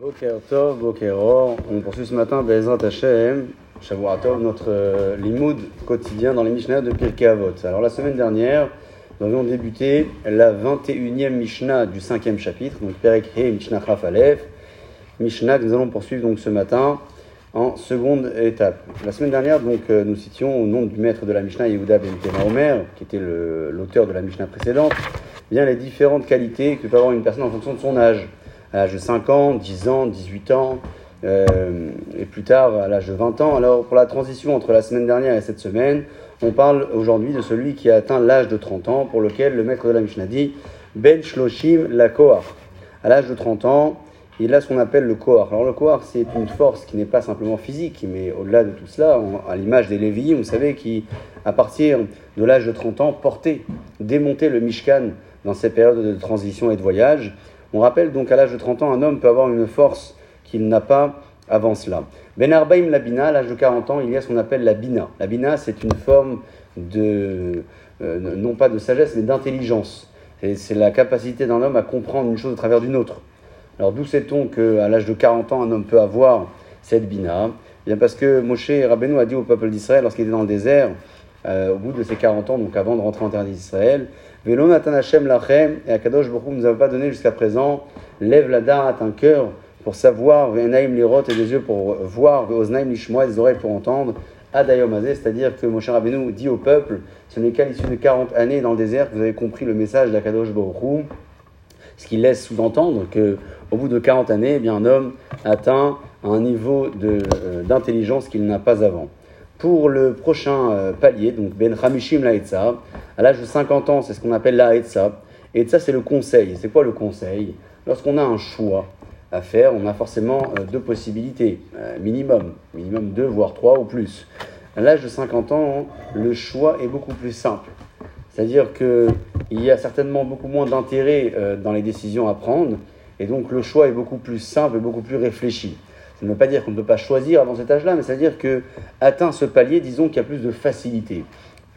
Boker Tov, Bokero, on poursuit ce matin Bezrat Hashem, Shavuatov, notre euh, limoud quotidien dans les Mishnah de Pirkei Avot. Alors la semaine dernière, nous avions débuté la 21e Mishnah du 5e chapitre, donc Perek He Mishnah Chaf Aleph, Mishnah que nous allons poursuivre donc ce matin en seconde étape. La semaine dernière, donc, euh, nous citions au nom du maître de la Mishnah, Yehuda Ben Omer, qui était l'auteur de la Mishnah précédente, bien les différentes qualités que peut avoir une personne en fonction de son âge. À l'âge de 5 ans, 10 ans, 18 ans, euh, et plus tard à l'âge de 20 ans. Alors, pour la transition entre la semaine dernière et cette semaine, on parle aujourd'hui de celui qui a atteint l'âge de 30 ans, pour lequel le maître de la Mishnah dit Ben Shloshim la Kohar. À l'âge de 30 ans, il a ce qu'on appelle le Kohar. Alors, le Kohar, c'est une force qui n'est pas simplement physique, mais au-delà de tout cela, à l'image des Lévi'im, vous savez, qui, à partir de l'âge de 30 ans, portaient, démontaient le Mishkan dans ces périodes de transition et de voyage. On rappelle donc à l'âge de 30 ans, un homme peut avoir une force qu'il n'a pas avant cela. Ben Arbaim la Bina, à l'âge de 40 ans, il y a ce qu'on appelle la Bina. La Bina, c'est une forme de, euh, non pas de sagesse, mais d'intelligence. C'est c'est la capacité d'un homme à comprendre une chose au travers d'une autre. Alors d'où sait-on qu'à l'âge de 40 ans, un homme peut avoir cette Bina? Eh Bien parce que Moshe Rabbeinu a dit au peuple d'Israël, lorsqu'il était dans le désert, euh, au bout de ses 40 ans, donc avant de rentrer en terre d'Israël, Velo Natan Hashem lachem, et Akadosh Hu nous a pas donné jusqu'à présent, lève la da'at, un cœur pour savoir, Ve'enaim lirot, et des yeux pour voir, Ve'oznaim lishmoa, des oreilles pour entendre, Adayom Hazeh, c'est-à-dire que Moshe Rabbeinu dit au peuple, ce n'est qu'à l'issue de 40 années dans le désert que vous avez compris le message d'Akadosh Hu, ce qui laisse sous-entendre que au bout de 40 années, eh bien, un homme atteint un niveau euh, d'intelligence qu'il n'a pas avant. Pour le prochain euh, palier, donc Ben Hamishim la Etza, à l'âge de 50 ans, c'est ce qu'on appelle la Etza. Etza, c'est le conseil. C'est quoi le conseil? Lorsqu'on a un choix à faire, on a forcément euh, deux possibilités, euh, minimum, minimum deux, voire trois ou plus. À l'âge de 50 ans, le choix est beaucoup plus simple. C'est-à-dire qu'il y a certainement beaucoup moins d'intérêt dans les décisions à prendre, et donc le choix est beaucoup plus simple et beaucoup plus réfléchi. Ça ne veut pas dire qu'on ne peut pas choisir avant cet âge-là, mais ça veut dire que atteint ce palier, disons qu'il y a plus de facilité.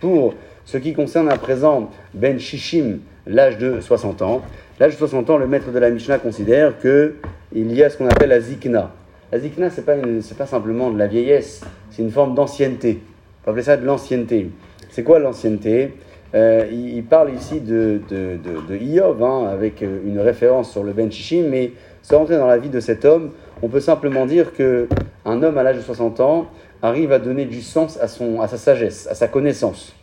Pour ce qui concerne à présent Ben Shishim, l'âge de 60 ans, l'âge de 60 ans, le maître de la Mishnah considère que il y a ce qu'on appelle la zikna. La zikna, c'est pas une- c'est pas simplement de la vieillesse, c'est une forme d'ancienneté. On peut appeler ça de l'ancienneté. C'est quoi l'ancienneté? Euh, il, parle ici de, de, de, de hein, avec euh, une référence sur le Ben Shishim, mais sans rentrer dans la vie de cet homme, on peut simplement dire que un homme à l'âge de 60 ans arrive à donner du sens à, son, à sa sagesse, à sa connaissance.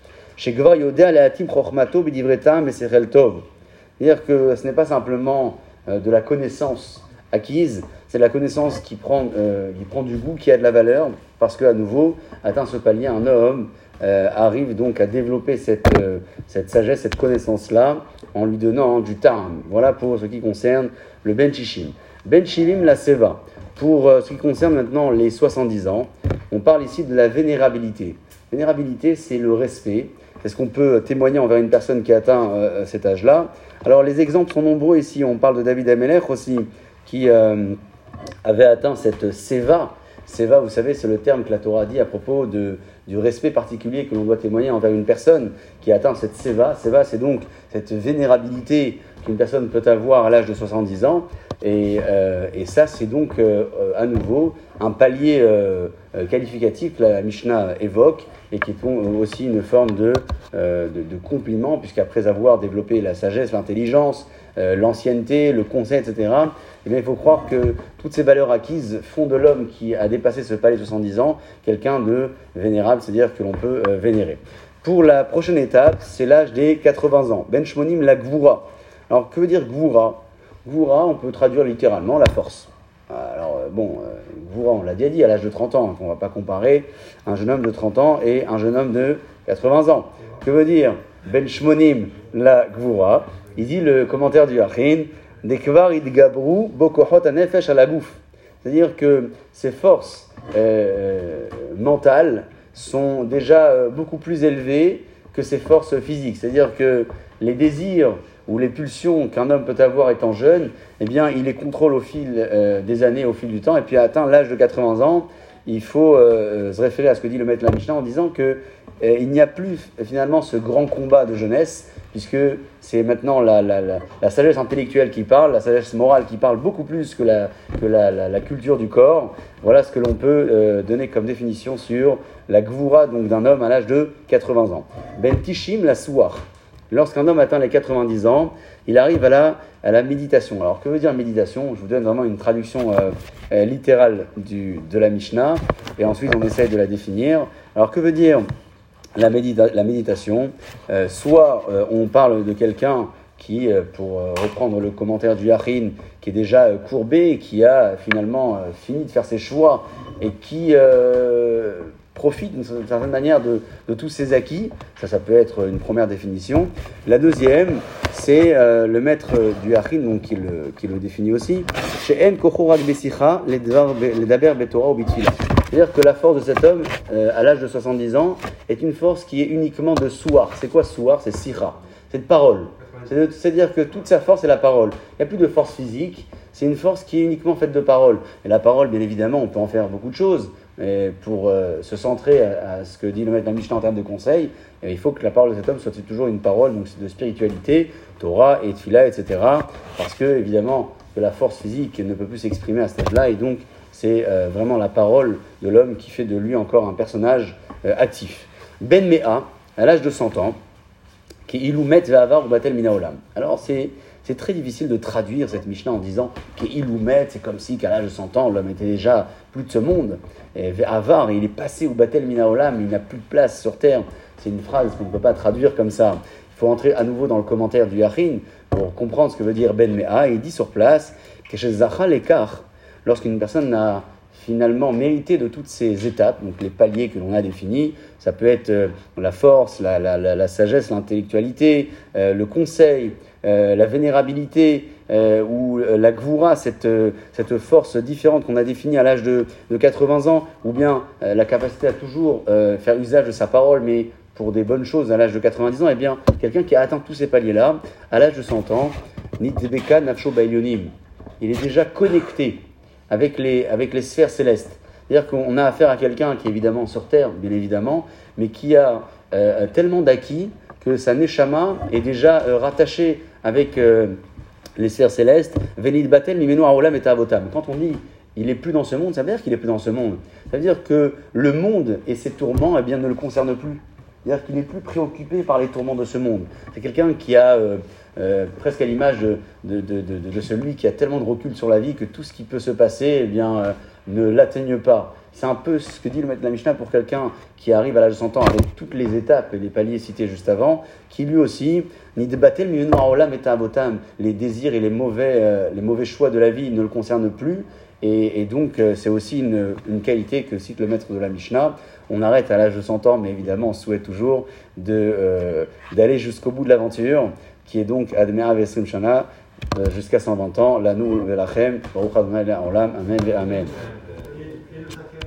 C'est-à-dire que ce n'est pas simplement euh, de la connaissance acquise, c'est la connaissance qui prend, euh, qui prend du goût, qui a de la valeur, parce qu'à nouveau, atteint ce palier, un homme euh, arrive donc à développer cette, euh, cette sagesse, cette connaissance-là, en lui donnant du tarm. Voilà pour ce qui concerne le Ben Shishim. Ben Shilim, la Seva. Pour ce qui concerne maintenant les 70 ans, on parle ici de la vénérabilité. Vénérabilité, c'est le respect. C'est ce qu'on peut témoigner envers une personne qui a atteint cet âge-là? Alors les exemples sont nombreux ici. On parle de David Amelech aussi, qui euh, avait atteint cette Seva. Seva, vous savez, c'est le terme que la Torah dit à propos de, du respect particulier que l'on doit témoigner envers une personne qui atteint cette Seva. Seva, c'est donc cette vénérabilité qu'une personne peut avoir à l'âge de 70 ans. Et, euh, et ça, c'est donc euh, à nouveau un palier euh, qualificatif que la Mishnah évoque et qui est aussi une forme de, de, de compliment, puisqu'après avoir développé la sagesse, l'intelligence, l'ancienneté, le conseil, etc., eh il faut croire que toutes ces valeurs acquises font de l'homme qui a dépassé ce palier de 70 ans quelqu'un de vénérable, c'est-à-dire que l'on peut euh, vénérer. Pour la prochaine étape, c'est l'âge des 80 ans. Ben Shmonim la Gvura. Alors, que veut dire Gvura? Gvura, on peut traduire littéralement la force. Alors, euh, bon, euh, Gvura, on l'a déjà dit, à l'âge de 30 ans, hein, qu'on ne va pas comparer un jeune homme de 30 ans et un jeune homme de 80 ans. Que veut dire Ben Shmonim la Gvura? Il dit le commentaire du Achin, Dekvar idgabru bokohot anefesh à la. C'est-à-dire que ces forces mentales sont déjà euh, beaucoup plus élevées que ses forces physiques. C'est-à-dire que les désirs ou les pulsions qu'un homme peut avoir étant jeune, eh bien, il les contrôle au fil euh, des années, au fil du temps, et puis à atteint l'âge de 80 ans, il faut euh, se référer à ce que dit le maître de la Mishnah en disant que il n'y a plus finalement ce grand combat de jeunesse, puisque c'est maintenant la, la, sagesse intellectuelle qui parle, la sagesse morale qui parle beaucoup plus que la, que la, culture du corps. Voilà ce que l'on peut euh, donner comme définition sur la gvoura d'un homme à l'âge de 80 ans. Ben Tishim la souar. Lorsqu'un homme atteint les 90 ans, il arrive à la, à la méditation. Alors que veut dire méditation? Je vous donne vraiment une traduction euh, euh, littérale du, de la Mishnah, et ensuite on essaye de la définir. Alors que veut dire la, méditation euh, Soit on parle de quelqu'un qui, pour reprendre le commentaire du Yachin, qui est déjà courbé, qui a finalement fini de faire ses choix et qui profite d'une certaine manière de, tous ses acquis. Ça, ça peut être une première définition. La deuxième, c'est euh, le maître du Hachin, donc qui le, qui le définit aussi. C'est-à-dire que la force de cet homme, euh, à l'âge de 70 ans, est une force qui est uniquement de souar. C'est quoi souar C'est sira. C'est de parole. C'est-à-dire que toute sa force est la parole. Il n'y a plus de force physique, c'est une force qui est uniquement faite de parole. Et la parole, bien évidemment, on peut en faire beaucoup de choses. Mais pour euh, se centrer à, ce que dit le maître Mishnah en termes de conseil, eh il faut que la parole de cet homme soit toujours une parole donc de spiritualité, Torah et Tfila, etc. Parce que, évidemment, la force physique ne peut plus s'exprimer à ce stade-là, et donc c'est euh, vraiment la parole de l'homme qui fait de lui encore un personnage euh, actif. Ben Mea, à l'âge de 100 ans, qui iloumet ve'avar ou batel minaolam. Alors c'est c'est très difficile de traduire cette Mishnah en disant met c'est comme si qu'à l'âge de 100 ans, l'homme était déjà plus de ce monde. Et il est passé au Batel Minaolam, il n'a plus de place sur terre. C'est une phrase qu'on ne peut pas traduire comme ça. Il faut entrer à nouveau dans le commentaire du Yachin pour comprendre ce que veut dire Ben Mea. Il dit sur place que chez Zachal l'écart, lorsqu'une personne n'a finalement mérité de toutes ces étapes, donc les paliers que l'on a définis, ça peut être euh, la force, la, sagesse, l'intellectualité, euh, le conseil, euh, la vénérabilité ou la gvoura, cette, force différente qu'on a définie à l'âge de, de, 80 ans, ou bien la capacité à toujours faire usage de sa parole, mais pour des bonnes choses à l'âge de 90 ans, eh bien, quelqu'un qui a atteint tous ces paliers-là, à l'âge de 100 ans, il est déjà connecté avec les, avec les sphères célestes. C'est-à-dire qu'on a affaire à quelqu'un qui est évidemment sur Terre, bien évidemment, mais qui a tellement d'acquis que sa neshama est déjà euh, rattachée avec euh, les sphères célestes. Venid batel mimenu aolam et avotam. Quand on dit il est plus dans ce monde, ça veut dire qu'il est plus dans ce monde. Ça veut dire que le monde et ses tourments eh bien, ne le concernent plus. C'est-à-dire qu'il n'est plus préoccupé par les tourments de ce monde. C'est quelqu'un qui a euh, presque à l'image de, celui qui a tellement de recul sur la vie que tout ce qui peut se passer eh bien, ne l'atteigne pas. C'est un peu ce que dit le maître de la Mishnah pour quelqu'un qui arrive à l'âge de 100 ans avec toutes les étapes et les paliers cités juste avant, qui lui aussi, ni débattait le les désirs et les mauvais, euh, les mauvais choix de la vie ne le concernent plus. Et, donc, euh, c'est aussi une, qualité que cite le maître de la Mishnah. On arrête à l'âge de 100 ans, mais évidemment, on souhaite toujours euh, d'aller jusqu'au bout de l'aventure, qui est donc Admira Vesrim Shana, jusqu'à 120 ans. La nous, Velachem, Baruch Adonai Amen, Amen.